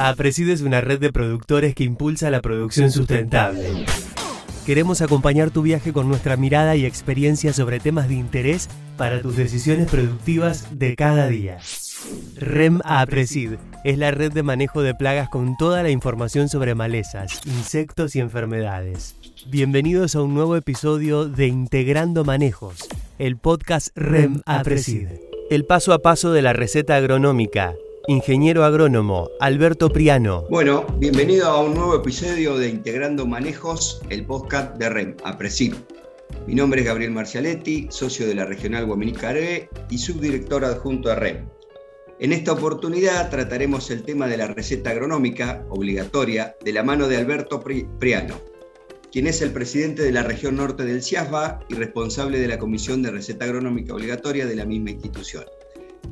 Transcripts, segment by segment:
APRESID es una red de productores que impulsa la producción sustentable. Queremos acompañar tu viaje con nuestra mirada y experiencia sobre temas de interés para tus decisiones productivas de cada día. REM APRESID es la red de manejo de plagas con toda la información sobre malezas, insectos y enfermedades. Bienvenidos a un nuevo episodio de Integrando Manejos, el podcast REM APRESID. El paso a paso de la receta agronómica ingeniero agrónomo Alberto Priano. Bueno, bienvenido a un nuevo episodio de Integrando Manejos, el podcast de REM, APRESID. Mi nombre es Gabriel Marcialetti, socio de la Regional Guaminicaré y subdirector adjunto de REM. En esta oportunidad trataremos el tema de la receta agronómica obligatoria de la mano de Alberto Priano, quien es el presidente de la región norte del CIASBA y responsable de la Comisión de Receta Agronómica Obligatoria de la misma institución.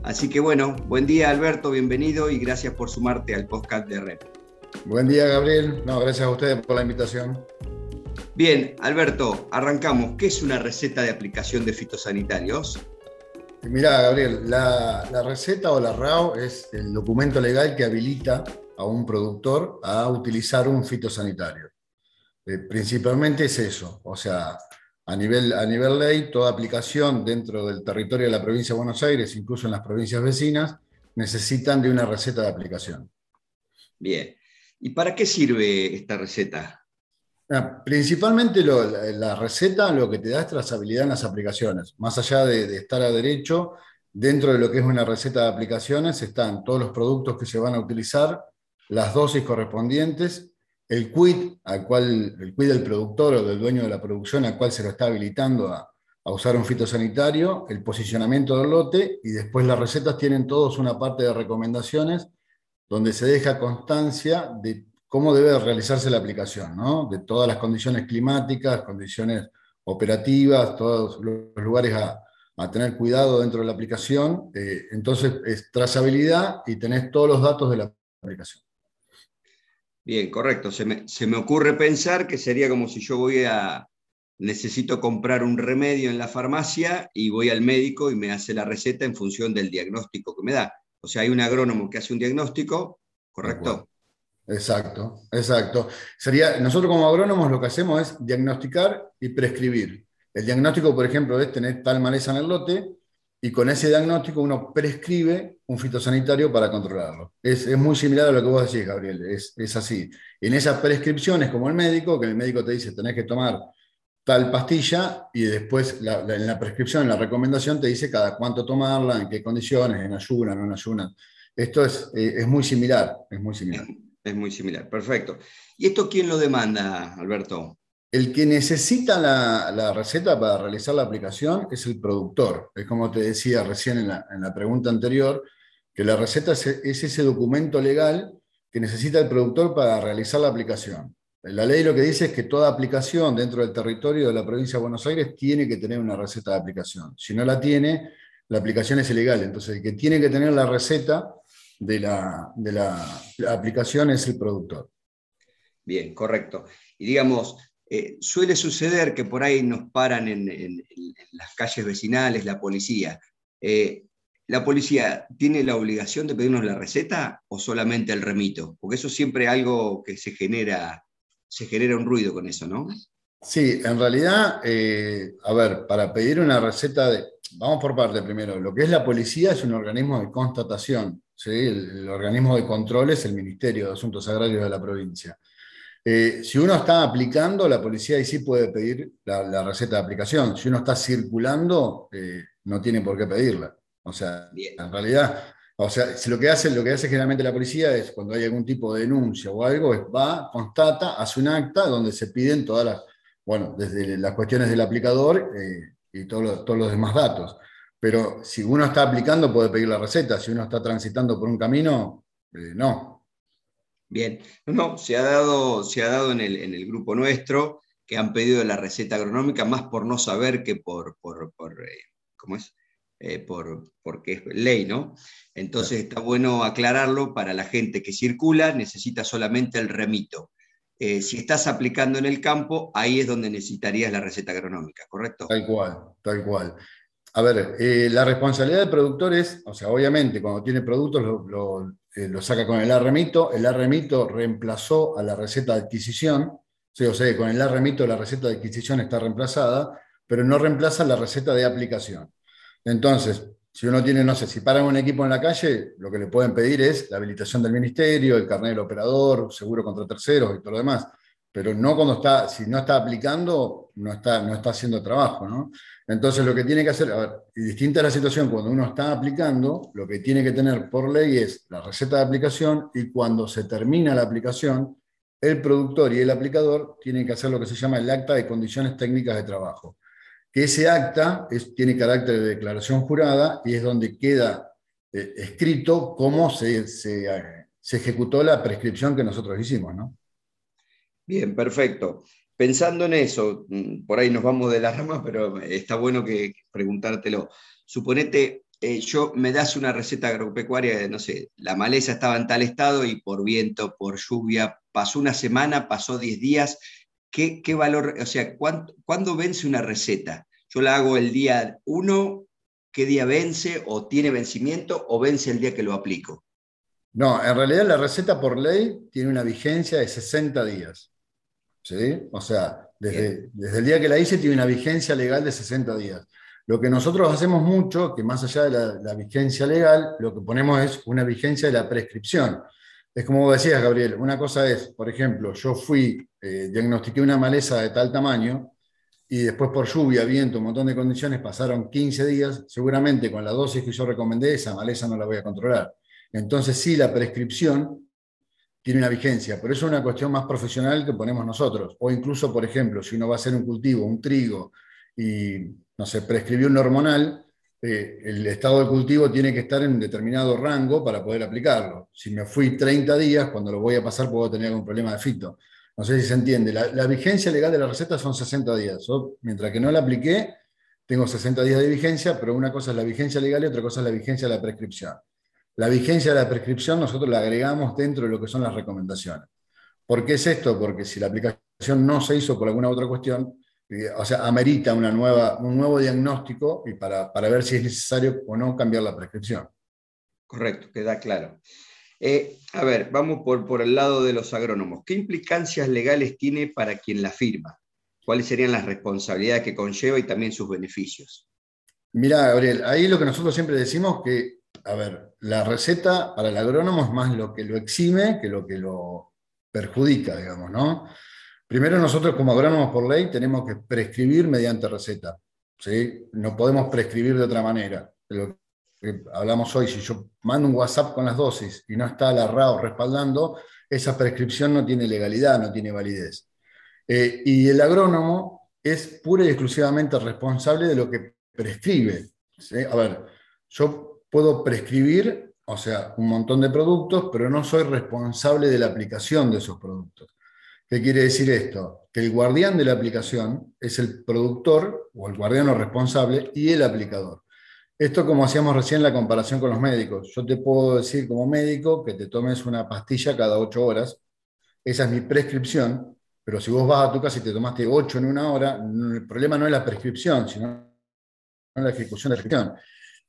Así que bueno, buen día Alberto, bienvenido y gracias por sumarte al podcast de REP. Buen día Gabriel, no, gracias a ustedes por la invitación. Bien, Alberto, arrancamos. ¿Qué es una receta de aplicación de fitosanitarios? Mirá, Gabriel, la, receta o la RAO es el documento legal que habilita a un productor a utilizar un fitosanitario. Eh, principalmente es eso, o sea, a nivel, a nivel ley, toda aplicación dentro del territorio de la provincia de Buenos Aires, incluso en las provincias vecinas, necesitan de una receta de aplicación. Bien. ¿Y para qué sirve esta receta? Ah, principalmente la receta lo que te da es trazabilidad en las aplicaciones. Más allá de, de, estar a derecho, dentro de lo que es una receta de aplicaciones están todos los productos que se van a utilizar, las dosis correspondientes el quid, al cual, el del productor o del dueño de la producción al cual se lo está habilitando a, usar un fitosanitario, el posicionamiento del lote y después las recetas tienen todos una parte de recomendaciones donde se deja constancia de cómo debe realizarse la aplicación, de todas las condiciones climáticas, condiciones operativas, todos los lugares a, tener cuidado dentro de la aplicación. Eh, entonces es trazabilidad y tenés todos los datos de la aplicación. Bien, correcto. Se me, ocurre pensar que sería como si yo voy a, necesito comprar un remedio en la farmacia y voy al médico y me hace la receta en función del diagnóstico que me da. O sea, hay un agrónomo que hace un diagnóstico, ¿correcto? Exacto, exacto. Sería, nosotros como agrónomos lo que hacemos es diagnosticar y prescribir. El diagnóstico, por ejemplo, es tener tal maleza en el lote, y con ese diagnóstico uno prescribe un fitosanitario para controlarlo. Es, muy similar a lo que vos decís, Gabriel, es, así. En esa prescripción es como el médico, que el médico te dice tenés que tomar tal pastilla y después en la prescripción, en la recomendación te dice cada cuánto tomarla, en qué condiciones, en ayuna, no en ayuna. Esto es, eh, es muy similar, es muy similar. Es muy similar, perfecto. ¿Y esto quién lo demanda, Alberto? El que necesita la, receta para realizar la aplicación es el productor. Es como te decía recién en la, pregunta anterior, que la receta es, ese documento legal que necesita el productor para realizar la aplicación. La ley lo que dice es que toda aplicación dentro del territorio de la provincia de Buenos Aires tiene que tener una receta de aplicación. Si no la tiene, la aplicación es ilegal. Entonces, el que tiene que tener la receta de la, aplicación es el productor. Bien, correcto. Y digamos, eh, suele suceder que por ahí nos paran en, las calles vecinales la policía. Eh, ¿La policía tiene la obligación de pedirnos la receta o solamente el remito? Porque eso siempre es algo que se genera, se genera un ruido con eso, ¿no? Sí, en realidad, eh, a ver, para pedir una receta de... Vamos por parte primero. Lo que es la policía es un organismo de constatación. el organismo de control es el Ministerio de Asuntos Agrarios de la provincia. Eh, si uno está aplicando, la policía ahí sí puede pedir la, receta de aplicación. Si uno está circulando, eh, no tiene por qué pedirla. O sea, en realidad, o sea, si lo que hace, lo que hace generalmente la policía es cuando hay algún tipo de denuncia o algo, es va, constata, hace un acta donde se piden todas las, bueno, desde las cuestiones del aplicador eh, y todos los demás datos. Pero si uno está aplicando, puede pedir la receta. Si uno está transitando por un camino, no, Bien, no, se ha dado, se ha dado en, el, en el grupo nuestro que han pedido la receta agronómica más por no saber que por, por, eh, ¿cómo es? Eh, por, porque es ley, ¿no? Entonces está bueno aclararlo para la gente que circula, necesita solamente el remito. Eh, si estás aplicando en el campo, ahí es donde necesitarías la receta agronómica, ¿correcto? Tal cual, tal cual. A ver, eh, la responsabilidad del productor es, o sea, obviamente cuando tiene productos lo, eh, saca con el arremito, el arremito reemplazó a la receta de adquisición, o sea, con el arremito la receta de adquisición está reemplazada, pero no reemplaza la receta de aplicación. Entonces, si uno tiene, no sé, si paran un equipo en la calle, lo que le pueden pedir es la habilitación del ministerio, el carnet del operador, seguro contra terceros y todo lo demás. Pero no cuando está, si no está aplicando, no está, no está haciendo trabajo, ¿no? Entonces lo que tiene que hacer, a distinta es la situación cuando uno está aplicando, lo que tiene que tener por ley es la receta de aplicación y cuando se termina la aplicación, el productor y el aplicador tienen que hacer lo que se llama el acta de condiciones técnicas de trabajo ese acta tiene carácter de declaración jurada y es donde queda eh, escrito cómo se, ejecutó la prescripción que nosotros hicimos, ¿no? Bien, perfecto. Pensando en eso, mm, por ahí nos vamos de la rama, pero está bueno que preguntártelo. Suponete, eh, yo me das una receta agropecuaria de, no sé, la maleza estaba en tal estado y por viento, por lluvia, pasó una semana, pasó 10 días, ¿Qué, valor, o sea, ¿cuándo, vence una receta? Yo la hago el día 1, ¿qué día vence o tiene vencimiento o vence el día que lo aplico? No, en realidad la receta por ley tiene una vigencia de 60 días. ¿Sí? O sea, desde, desde, el día que la hice tiene una vigencia legal de 60 días. Lo que nosotros hacemos mucho, que más allá de la, la vigencia legal, lo que ponemos es una vigencia de la prescripción. Es como vos decías, Gabriel, una cosa es, por ejemplo, yo fui, eh, diagnostiqué una maleza de tal tamaño y después por lluvia, viento, un montón de condiciones, pasaron 15 días, seguramente con la dosis que yo recomendé, esa maleza no la voy a controlar. Entonces sí, la prescripción tiene una vigencia, pero eso es una cuestión más profesional que ponemos nosotros. O incluso, por ejemplo, si uno va a hacer un cultivo, un trigo, y, no sé, prescribió un hormonal, eh, el estado de cultivo tiene que estar en un determinado rango para poder aplicarlo. Si me fui 30 días, cuando lo voy a pasar puedo tener algún problema de fito. No sé si se entiende. La, vigencia legal de la receta son 60 días. mientras que no la apliqué, tengo 60 días de vigencia, pero una cosa es la vigencia legal y otra cosa es la vigencia de la prescripción. La vigencia de la prescripción nosotros la agregamos dentro de lo que son las recomendaciones. ¿Por qué es esto? Porque si la aplicación no se hizo por alguna otra cuestión, o sea, amerita una nueva, un nuevo diagnóstico y para, ver si es necesario o no cambiar la prescripción. Correcto, queda claro. Eh, a ver, vamos por, por el lado de los agrónomos. ¿Qué implicancias legales tiene para quien la firma? ¿Cuáles serían las responsabilidades que conlleva y también sus beneficios? Mira, Gabriel, ahí lo que nosotros siempre decimos que, a ver, la receta para el agrónomo es más lo que lo exime que lo que lo perjudica, digamos, ¿no? Primero nosotros como agrónomos por ley tenemos que prescribir mediante receta. ¿sí? No podemos prescribir de otra manera. Hablamos hoy, si yo mando un WhatsApp con las dosis y no está la respaldando, esa prescripción no tiene legalidad, no tiene validez. Eh, y el agrónomo es pura y exclusivamente responsable de lo que prescribe. A ver, yo puedo prescribir, o sea, un montón de productos, pero no soy responsable de la aplicación de esos productos. ¿Qué quiere decir esto? Que el guardián de la aplicación es el productor o el guardiano responsable y el aplicador. Esto como hacíamos recién la comparación con los médicos. Yo te puedo decir como médico que te tomes una pastilla cada ocho horas. Esa es mi prescripción, pero si vos vas a tu casa y te tomaste ocho en una hora, el problema no es la prescripción, sino la ejecución de la prescripción.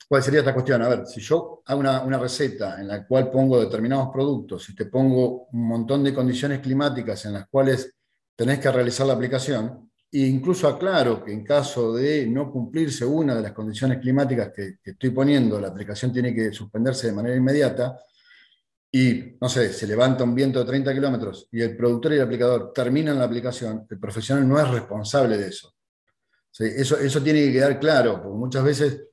¿Cuál sería esta cuestión? A ver, si yo hago una, receta en la cual pongo determinados productos y te pongo un montón de condiciones climáticas en las cuales tenés que realizar la aplicación, e incluso aclaro que en caso de no cumplirse una de las condiciones climáticas que, estoy poniendo, la aplicación tiene que suspenderse de manera inmediata, y, no sé, se levanta un viento de 30 kilómetros y el productor y el aplicador terminan la aplicación, el profesional no es responsable de eso. Eso, eso tiene que quedar claro, porque muchas veces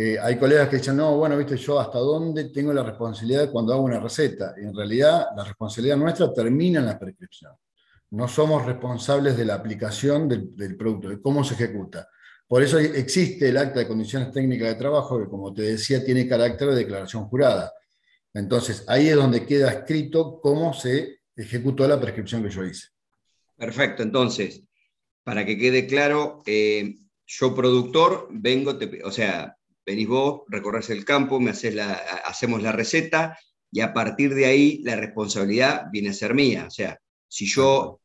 eh, hay colegas que dicen, no, bueno, viste, yo hasta dónde tengo la responsabilidad cuando hago una receta. Y en realidad, la responsabilidad nuestra termina en la prescripción. No somos responsables de la aplicación del, producto, de cómo se ejecuta. Por eso existe el acta de condiciones técnicas de trabajo, que como te decía, tiene carácter de declaración jurada. Entonces, ahí es donde queda escrito cómo se ejecutó la prescripción que yo hice. Perfecto, entonces, para que quede claro, eh, yo productor, vengo, o sea, venís vos, recorres el campo, me haces la, hacemos la receta y a partir de ahí la responsabilidad viene a ser mía. O sea, si yo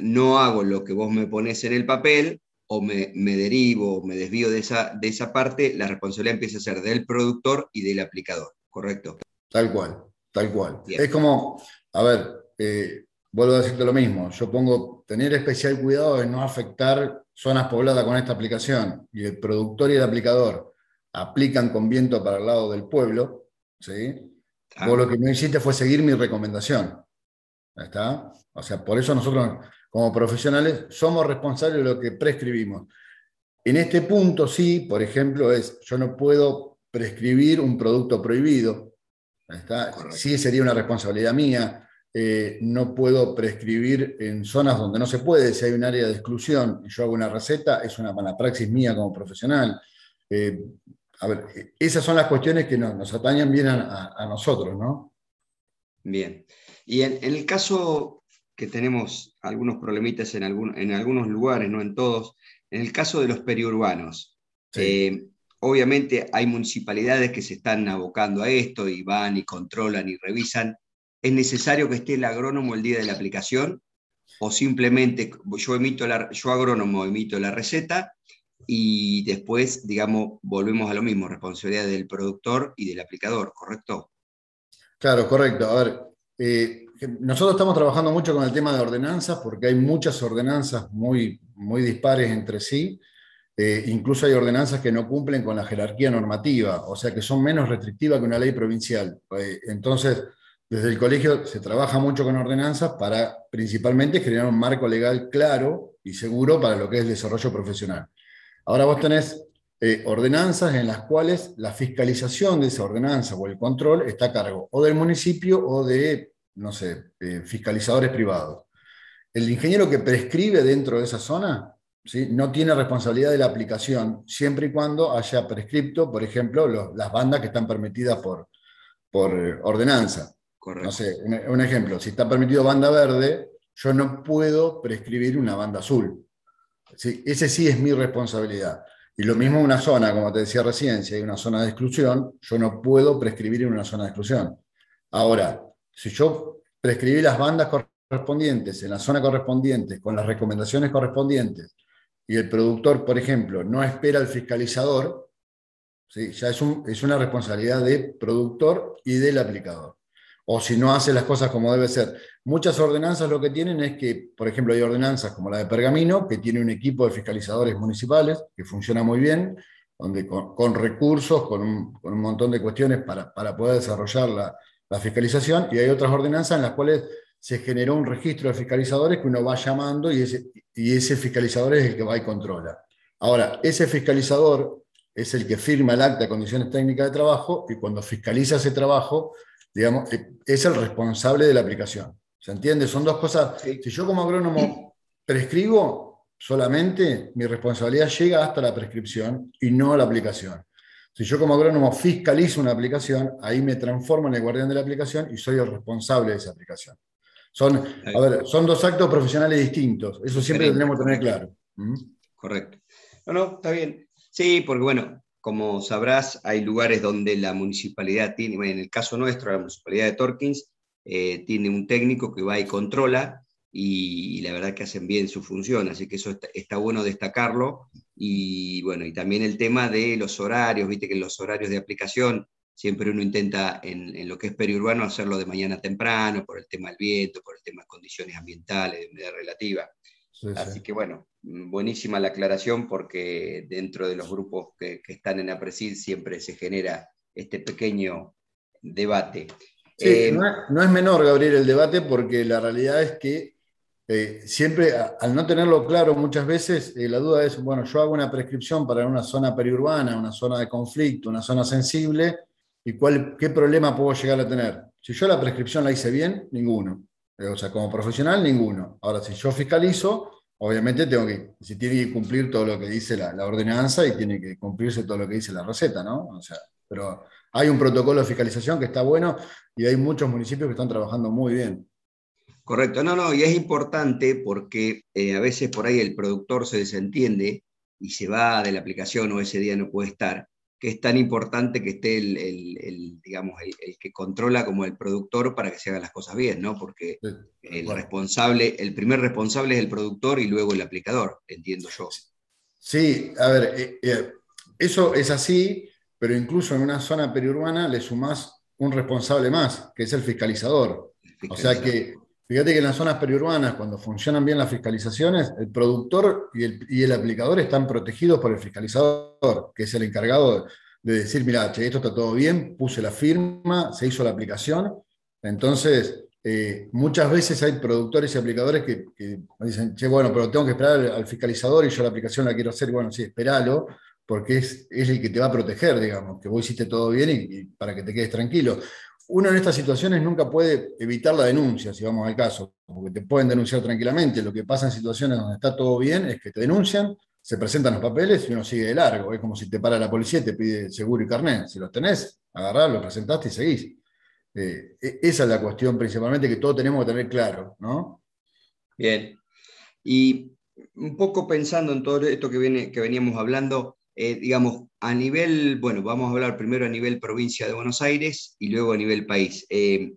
no hago lo que vos me pones en el papel, o me, derivo, me desvío de esa, de esa parte, la responsabilidad empieza a ser del productor y del aplicador, ¿correcto? Tal cual, tal cual. Es como, a ver, eh, vuelvo a decirte lo mismo, yo pongo tener especial cuidado de no afectar zonas pobladas con esta aplicación y el productor y el aplicador aplican con viento para el lado del pueblo, ¿sí? Vos lo que no hiciste fue seguir mi recomendación. ¿Está? O sea, por eso nosotros como profesionales somos responsables de lo que prescribimos. En este punto sí, por ejemplo, es yo no puedo prescribir un producto prohibido. ¿está? Sí sería una responsabilidad mía. Eh, no puedo prescribir en zonas donde no se puede. Si hay un área de exclusión y yo hago una receta, es una mala praxis mía como profesional. Eh, a ver, esas son las cuestiones que nos, atañan bien a, nosotros, ¿no? Bien. Y en, el caso que tenemos algunos problemitas en, en algunos lugares, no en todos, en el caso de los periurbanos, eh, obviamente hay municipalidades que se están abocando a esto y van y controlan y revisan. ¿Es necesario que esté el agrónomo el día de la aplicación? ¿O simplemente yo, emito la, yo agrónomo emito la receta y después, digamos, volvemos a lo mismo, responsabilidad del productor y del aplicador, ¿correcto? Claro, correcto. A ver, eh, nosotros estamos trabajando mucho con el tema de ordenanzas porque hay muchas ordenanzas muy, muy dispares entre sí. Eh, incluso hay ordenanzas que no cumplen con la jerarquía normativa, o sea que son menos restrictivas que una ley provincial. Eh, entonces, desde el colegio se trabaja mucho con ordenanzas para principalmente generar un marco legal claro y seguro para lo que es desarrollo profesional. Ahora vos tenés eh, ordenanzas en las cuales la fiscalización de esa ordenanza o el control está a cargo o del municipio o de, no sé, eh, fiscalizadores privados. El ingeniero que prescribe dentro de esa zona ¿sí? no tiene responsabilidad de la aplicación, siempre y cuando haya prescripto, por ejemplo, las bandas que están permitidas por, por eh, ordenanza. No sé, un, ejemplo, si está permitido banda verde, yo no puedo prescribir una banda azul. ¿Sí? Ese sí es mi responsabilidad. Y lo mismo una zona, como te decía recién, si hay una zona de exclusión, yo no puedo prescribir en una zona de exclusión. Ahora, si yo prescribí las bandas correspondientes en la zona correspondiente, con las recomendaciones correspondientes, y el productor, por ejemplo, no espera al fiscalizador, ¿sí? ya es, es una responsabilidad del productor y del aplicador o si no hace las cosas como debe ser. Muchas ordenanzas lo que tienen es que, por ejemplo, hay ordenanzas como la de Pergamino, que tiene un equipo de fiscalizadores municipales que funciona muy bien, donde con, recursos, con un, montón de cuestiones para, poder desarrollar la, fiscalización, y hay otras ordenanzas en las cuales se generó un registro de fiscalizadores que uno va llamando y ese, y ese fiscalizador es el que va y controla. Ahora, ese fiscalizador es el que firma el acta de condiciones técnicas de trabajo y cuando fiscaliza ese trabajo digamos, eh, es el responsable de la aplicación. ¿Se entiende? Son dos cosas. Si yo como agrónomo prescribo solamente, mi responsabilidad llega hasta la prescripción y no la aplicación. Si yo como agrónomo fiscalizo una aplicación, ahí me transformo en el guardián de la aplicación y soy el responsable de esa aplicación. Son, a ver, son dos actos profesionales distintos. Eso siempre lo tenemos que tener claro. ¿Mm? Correcto. No, no, está bien. Sí, porque bueno, como sabrás, hay lugares donde la municipalidad tiene, en el caso nuestro, la municipalidad de Torkins, eh, tiene un técnico que va y controla y, la verdad que hacen bien su función, así que eso está, bueno destacarlo. Y bueno, y también el tema de los horarios, viste que los horarios de aplicación siempre uno intenta en, lo que es periurbano hacerlo de mañana temprano, por el tema del viento, por el tema de condiciones ambientales, de humedad relativa. Así que bueno, buenísima la aclaración porque dentro de los grupos que, están en APRESID siempre se genera este pequeño debate. Eh, no, es menor, Gabriel, el debate porque la realidad es que eh, siempre, al no tenerlo claro muchas veces, eh, la duda es, bueno, yo hago una prescripción para una zona periurbana, una zona de conflicto, una zona sensible, ¿y cuál, qué problema puedo llegar a tener? Si yo la prescripción la hice bien, ninguno. O sea, como profesional, ninguno. Ahora, si yo fiscalizo, obviamente tengo que, se tiene que cumplir todo lo que dice la, ordenanza y tiene que cumplirse todo lo que dice la receta, ¿no? O sea, pero hay un protocolo de fiscalización que está bueno y hay muchos municipios que están trabajando muy bien. Correcto, no, no, y es importante porque eh, a veces por ahí el productor se desentiende y se va de la aplicación o ese día no puede estar que es tan importante que esté el, digamos, el, que controla como el productor para que se hagan las cosas bien, ¿no? Porque el responsable, el primer responsable es el productor y luego el aplicador, entiendo yo. Sí, a ver, eh, eh, eso es así, pero incluso en una zona periurbana le sumás un responsable más, que es el fiscalizador. O sea que, fíjate que en las zonas periurbanas, cuando funcionan bien las fiscalizaciones, el productor y el, aplicador están protegidos por el fiscalizador, que es el encargado de decir, mira, che, esto está todo bien, puse la firma, se hizo la aplicación. Entonces, eh, muchas veces hay productores y aplicadores que, dicen, che, bueno, pero tengo que esperar al, fiscalizador y yo la aplicación la quiero hacer. Bueno, sí, espéralo, porque es, el que te va a proteger, digamos, que vos hiciste todo bien y, para que te quedes tranquilo. Uno en estas situaciones nunca puede evitar la denuncia, si vamos al caso, porque te pueden denunciar tranquilamente. Lo que pasa en situaciones donde está todo bien es que te denuncian, se presentan los papeles y uno sigue de largo. Es como si te para la policía y te pide seguro y carnet. Si los tenés, agarrás, los presentaste y seguís. Eh, e, esa es la cuestión principalmente que todos tenemos que tener claro, ¿no? Bien. Y un poco pensando en todo esto que, veníamos hablando, eh, digamos, a nivel, bueno, vamos a hablar primero a nivel provincia de Buenos Aires y luego a nivel país. Eh,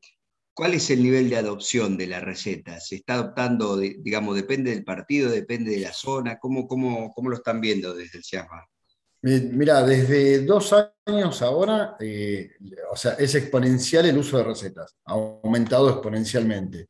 ¿Cuál es el nivel de adopción de la receta? ¿Se está adoptando, digamos, depende del partido, depende de la zona? ¿Cómo, cómo, cómo lo están viendo desde el CIAMA? Mira, desde dos años ahora, eh, o sea, es exponencial el uso de recetas, ha aumentado exponencialmente.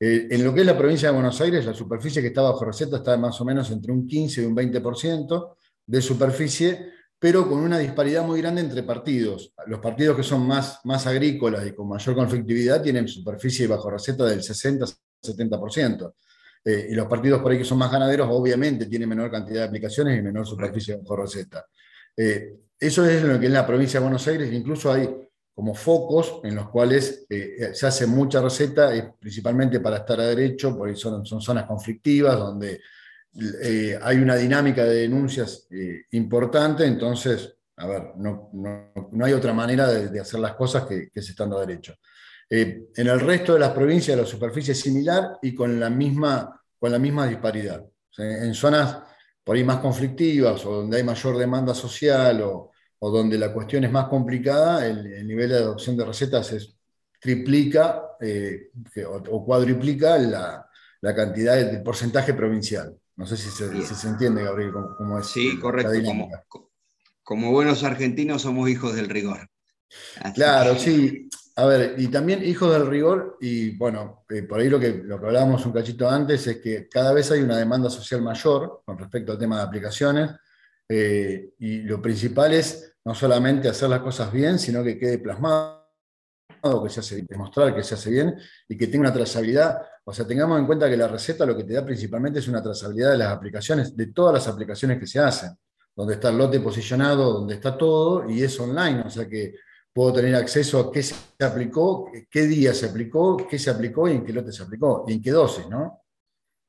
En lo que es la provincia de Buenos Aires, la superficie que está bajo receta está más o menos entre un 15 y un 20% de superficie pero con una disparidad muy grande entre partidos. Los partidos que son más, más agrícolas y con mayor conflictividad tienen superficie bajo receta del 60-70%. Eh, y los partidos por ahí que son más ganaderos, obviamente, tienen menor cantidad de aplicaciones y menor superficie bajo receta. Eh, eso es lo que en la provincia de Buenos Aires incluso hay como focos en los cuales eh, se hace mucha receta, principalmente para estar a derecho, porque son, son zonas conflictivas donde eh, hay una dinámica de denuncias eh, importante, entonces, a ver, no, hay otra manera de, hacer las cosas que, que se estando derecho. Eh, en el resto de las provincias la superficie es similar y con la misma, con la misma disparidad. en zonas por ahí más conflictivas o donde hay mayor demanda social o, donde la cuestión es más complicada, el, nivel de adopción de recetas es, triplica o, cuadriplica la, la cantidad del porcentaje provincial. No sé si se, entiende, Gabriel, cómo, es. Sí, correcto. Como, buenos argentinos somos hijos del rigor. claro, sí. A ver, y también hijos del rigor, y bueno, eh, por ahí lo que, lo que hablábamos un cachito antes es que cada vez hay una demanda social mayor con respecto al tema de aplicaciones, eh, y lo principal es no solamente hacer las cosas bien, sino que quede plasmado que se hace, demostrar que se hace bien y que tenga una trazabilidad. O sea, tengamos en cuenta que la receta lo que te da principalmente es una trazabilidad de las aplicaciones, de todas las aplicaciones que se hacen, donde está el lote posicionado, donde está todo y es online, o sea que puedo tener acceso a qué se aplicó, qué día se aplicó, qué se aplicó y en qué lote se aplicó y en qué dosis, ¿no?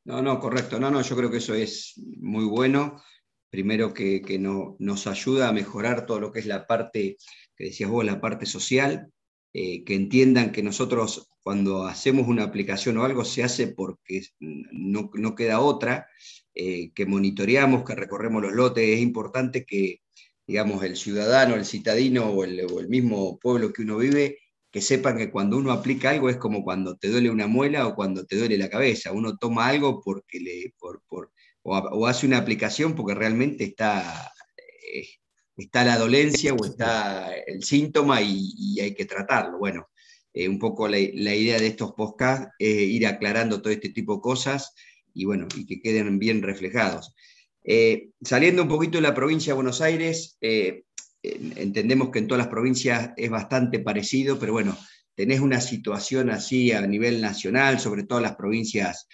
No, no, correcto. No, no, yo creo que eso es muy bueno. Primero que, que no, nos ayuda a mejorar todo lo que es la parte, que decías vos, la parte social, eh, que entiendan que nosotros cuando hacemos una aplicación o algo se hace porque no, queda otra, eh, que monitoreamos, que recorremos los lotes, es importante que, digamos, el ciudadano, el citadino o el, mismo pueblo que uno vive, que sepan que cuando uno aplica algo es como cuando te duele una muela o cuando te duele la cabeza. Uno toma algo porque le, por, o, hace una aplicación porque realmente está, eh, está la dolencia o está el síntoma y, hay que tratarlo. Bueno, eh, un poco la, idea de estos podcasts es ir aclarando todo este tipo de cosas y bueno, y que queden bien reflejados. Eh, saliendo un poquito de la provincia de Buenos Aires, eh, entendemos que en todas las provincias es bastante parecido, pero bueno, tenés una situación así a nivel nacional, sobre todo las provincias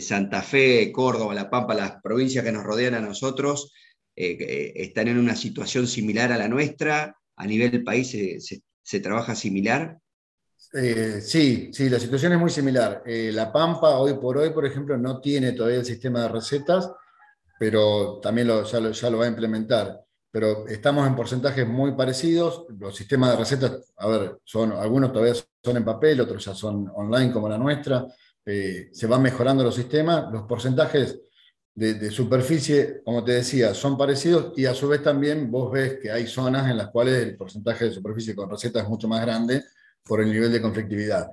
Santa Fe, Córdoba, La Pampa, las provincias que nos rodean a nosotros, eh, están en una situación similar a la nuestra? ¿A nivel del país se, trabaja similar? Eh, sí, sí, la situación es muy similar. Eh, la Pampa, hoy por hoy, por ejemplo, no tiene todavía el sistema de recetas, pero también ya, lo, va a implementar. Pero estamos en porcentajes muy parecidos. Los sistemas de recetas, a ver, son, algunos todavía son en papel, otros ya son online como la nuestra. se van mejorando los sistemas. Los porcentajes de, superficie, como te decía, son parecidos y a su vez también vos ves que hay zonas en las cuales el porcentaje de superficie con receta es mucho más grande por el nivel de conflictividad.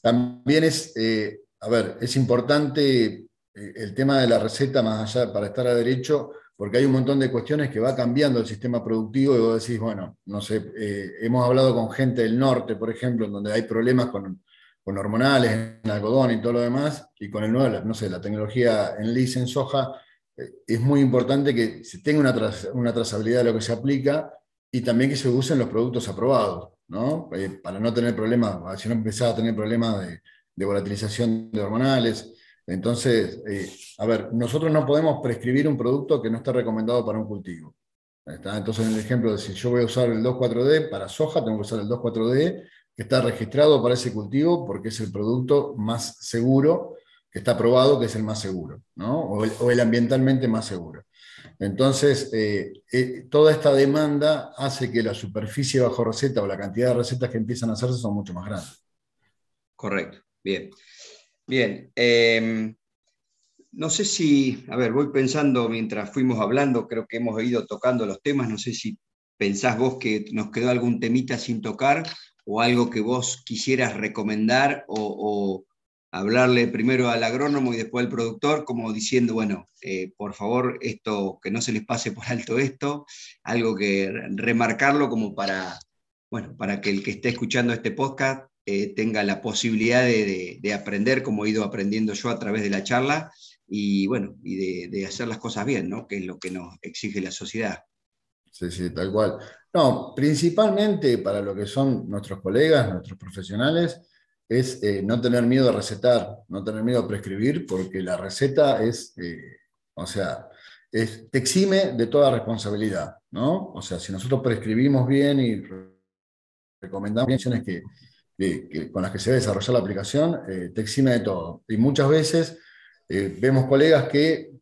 También es, eh, a ver, es importante eh, el tema de la receta más allá para estar a derecho, porque hay un montón de cuestiones que va cambiando el sistema productivo y vos decís, bueno, no sé, eh, hemos hablado con gente del norte, por ejemplo, donde hay problemas con, con hormonales, en algodón y todo lo demás, y con el nuevo, no sé, la tecnología en lis en soja, eh, es muy importante que se tenga una, una trazabilidad de lo que se aplica y también que se usen los productos aprobados, ¿no? Eh, para no tener problemas, si no empezaba a tener problemas de, de volatilización de hormonales. Entonces, eh, a ver, nosotros no podemos prescribir un producto que no está recomendado para un cultivo. Entonces, en el ejemplo de si yo voy a usar el 2,4-D para soja, tengo que usar el 2,4-D que está registrado para ese cultivo porque es el producto más seguro, que está probado que es el más seguro, ¿no? o, el, ambientalmente más seguro. Entonces, eh, eh, toda esta demanda hace que la superficie bajo receta o la cantidad de recetas que empiezan a hacerse son mucho más grandes. Correcto, bien. Bien. Em, no sé si, a ver, voy pensando mientras fuimos hablando, creo que hemos ido tocando los temas, no sé si pensás vos que nos quedó algún temita sin tocar o algo que vos quisieras recomendar o, hablarle primero al agrónomo y después al productor, como diciendo, bueno, eh, por favor, esto, que no se les pase por alto esto, algo que remarcarlo como para, bueno, para que el que esté escuchando este podcast eh, tenga la posibilidad de, aprender como he ido aprendiendo yo a través de la charla y bueno, y de, hacer las cosas bien, ¿no? Que es lo que nos exige la sociedad. Sí, sí, tal cual. No, principalmente para lo que son nuestros colegas, nuestros profesionales, es eh, no tener miedo a recetar, no tener miedo a prescribir, porque la receta es, eh, o sea, te exime de toda responsabilidad, ¿no? O sea, si nosotros prescribimos bien y recomendamos que, que, con las que se debe desarrollar la aplicación, eh, te exime de todo. Y muchas veces vemos colegas que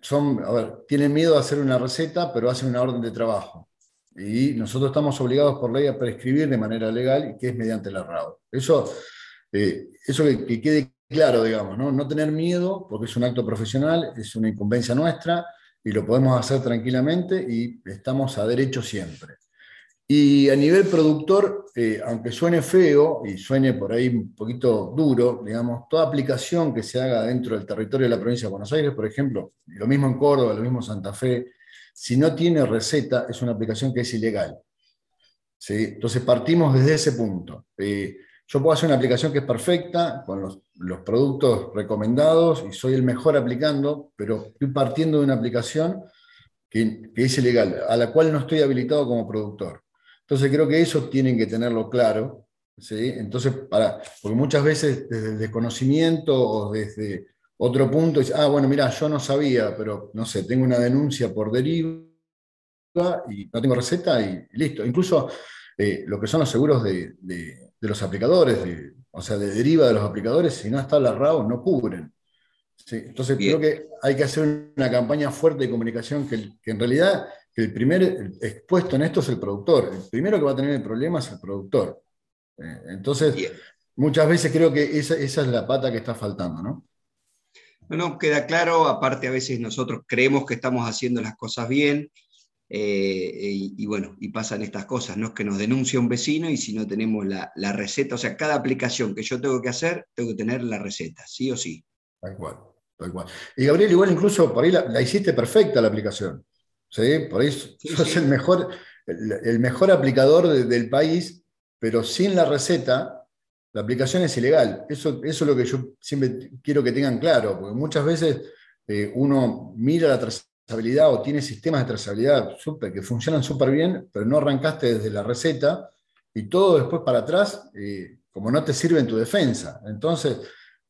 son, a ver, tienen miedo a hacer una receta, pero hacen una orden de trabajo. Y nosotros estamos obligados por ley a prescribir de manera legal que es mediante la RAO. Eso, eh, eso que, quede claro, digamos, ¿no? no tener miedo, porque es un acto profesional, es una incumbencia nuestra y lo podemos hacer tranquilamente y estamos a derecho siempre. Y a nivel productor, eh, aunque suene feo y suene por ahí un poquito duro, digamos, toda aplicación que se haga dentro del territorio de la provincia de Buenos Aires, por ejemplo, lo mismo en Córdoba, lo mismo en Santa Fe, si no tiene receta, es una aplicación que es ilegal. ¿sí? Entonces partimos desde ese punto. Eh, yo puedo hacer una aplicación que es perfecta, con los, productos recomendados, y soy el mejor aplicando, pero estoy partiendo de una aplicación que, es ilegal, a la cual no estoy habilitado como productor. Entonces creo que eso tienen que tenerlo claro. ¿sí? Entonces, para, porque muchas veces desde el desconocimiento o desde otro punto, dice, ah, bueno, mira, yo no sabía, pero no sé, tengo una denuncia por deriva y no tengo receta y listo. Incluso eh, lo que son los seguros de, los aplicadores, o sea, de deriva de los aplicadores, si no está la RAO, no cubren. Entonces creo que hay que hacer una campaña fuerte de comunicación que, que en realidad el primer expuesto en esto es el productor. El primero que va a tener el problema es el productor. Eh, entonces, muchas veces creo que esa, es la pata que está faltando, ¿no? No, queda claro. Aparte, a veces nosotros creemos que estamos haciendo las cosas bien. Eh, y, bueno, y pasan estas cosas, no es que nos denuncia un vecino y si no tenemos la, receta, o sea, cada aplicación que yo tengo que hacer, tengo que tener la receta, sí o sí. Tal cual, tal cual. Y Gabriel, igual incluso por ahí la hiciste perfecta la aplicación. Por ahí sos el mejor, el, mejor aplicador del país, pero sin la receta, la aplicación es ilegal. Eso, es lo que yo siempre quiero que tengan claro, porque muchas veces eh, uno mira la trazabilidad o tiene sistemas de trazabilidad super, que funcionan súper bien, pero no arrancaste desde la receta y todo después para atrás, eh, como no te sirve en tu defensa. Entonces,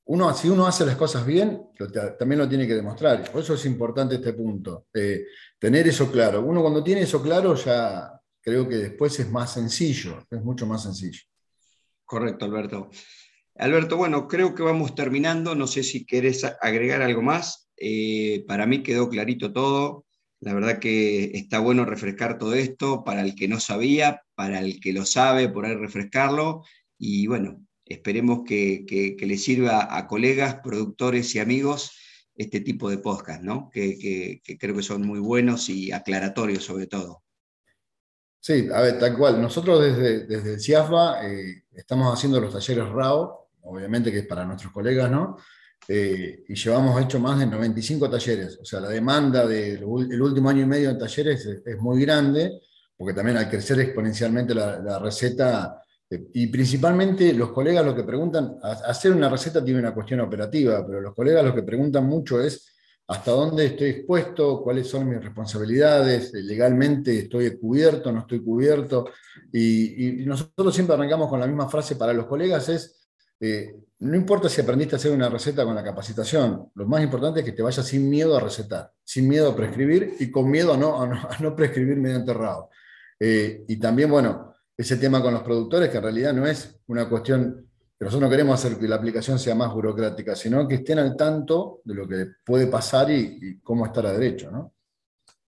uno, si uno hace las cosas bien, también lo tiene que demostrar. Por eso es importante este punto, eh, tener eso claro. Uno cuando tiene eso claro ya creo que después es más sencillo, es mucho más sencillo. Correcto, Alberto. Alberto, bueno, creo que vamos terminando. No sé si querés agregar algo más. Eh, para mí quedó clarito todo. La verdad que está bueno refrescar todo esto para el que no sabía, para el que lo sabe, por ahí refrescarlo. Y bueno, Esperemos que, que, le sirva a colegas, productores y amigos este tipo de podcast, ¿no? Que, creo que son muy buenos y aclaratorios sobre todo. Sí, a ver, tal cual. Nosotros desde, desde el CIAFA estamos haciendo los talleres RAO, obviamente que es para nuestros colegas, ¿no? eh, y llevamos hecho más de 95 talleres. O sea, la demanda del último año y medio en talleres es, muy grande, porque también al crecer exponencialmente la, receta, eh, y principalmente los colegas lo que preguntan, hacer una receta tiene una cuestión operativa, pero los colegas lo que preguntan mucho es hasta dónde estoy expuesto, cuáles son mis responsabilidades, legalmente estoy cubierto, no estoy cubierto. Y, y nosotros siempre arrancamos con la misma frase para los colegas, es eh, no importa si aprendiste a hacer una receta con la capacitación, lo más importante es que te vayas sin miedo a recetar, sin miedo a prescribir y con miedo a no, a no, prescribir mediante RAO. Eh, y también, bueno, ese tema con los productores, que en realidad no es una cuestión que nosotros no queremos hacer que la aplicación sea más burocrática, sino que estén al tanto de lo que puede pasar y, y cómo estar a derecho. ¿no?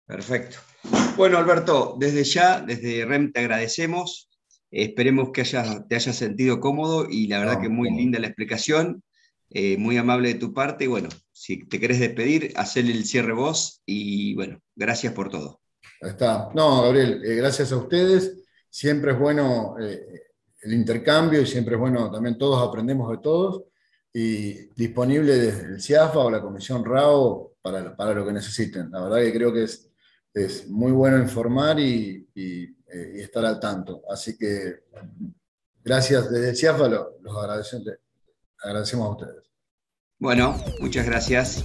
Perfecto. Bueno, Alberto, desde ya, desde REM te agradecemos esperemos que te hayas sentido cómodo y la verdad que muy linda la explicación, eh, muy amable de tu parte. Y bueno, si te querés despedir, hacer el cierre vos y bueno, gracias por todo. está. No, Gabriel, eh, gracias a ustedes. Siempre es bueno eh, el intercambio y siempre es bueno, también todos aprendemos de todos. Y disponible desde el CIAFA o la Comisión RAO para, para lo que necesiten. La verdad que creo que es, es muy bueno informar y eh, y estar al tanto. Así que gracias desde CIAFA, los agradecemos, agradecemos a ustedes. Bueno, muchas gracias.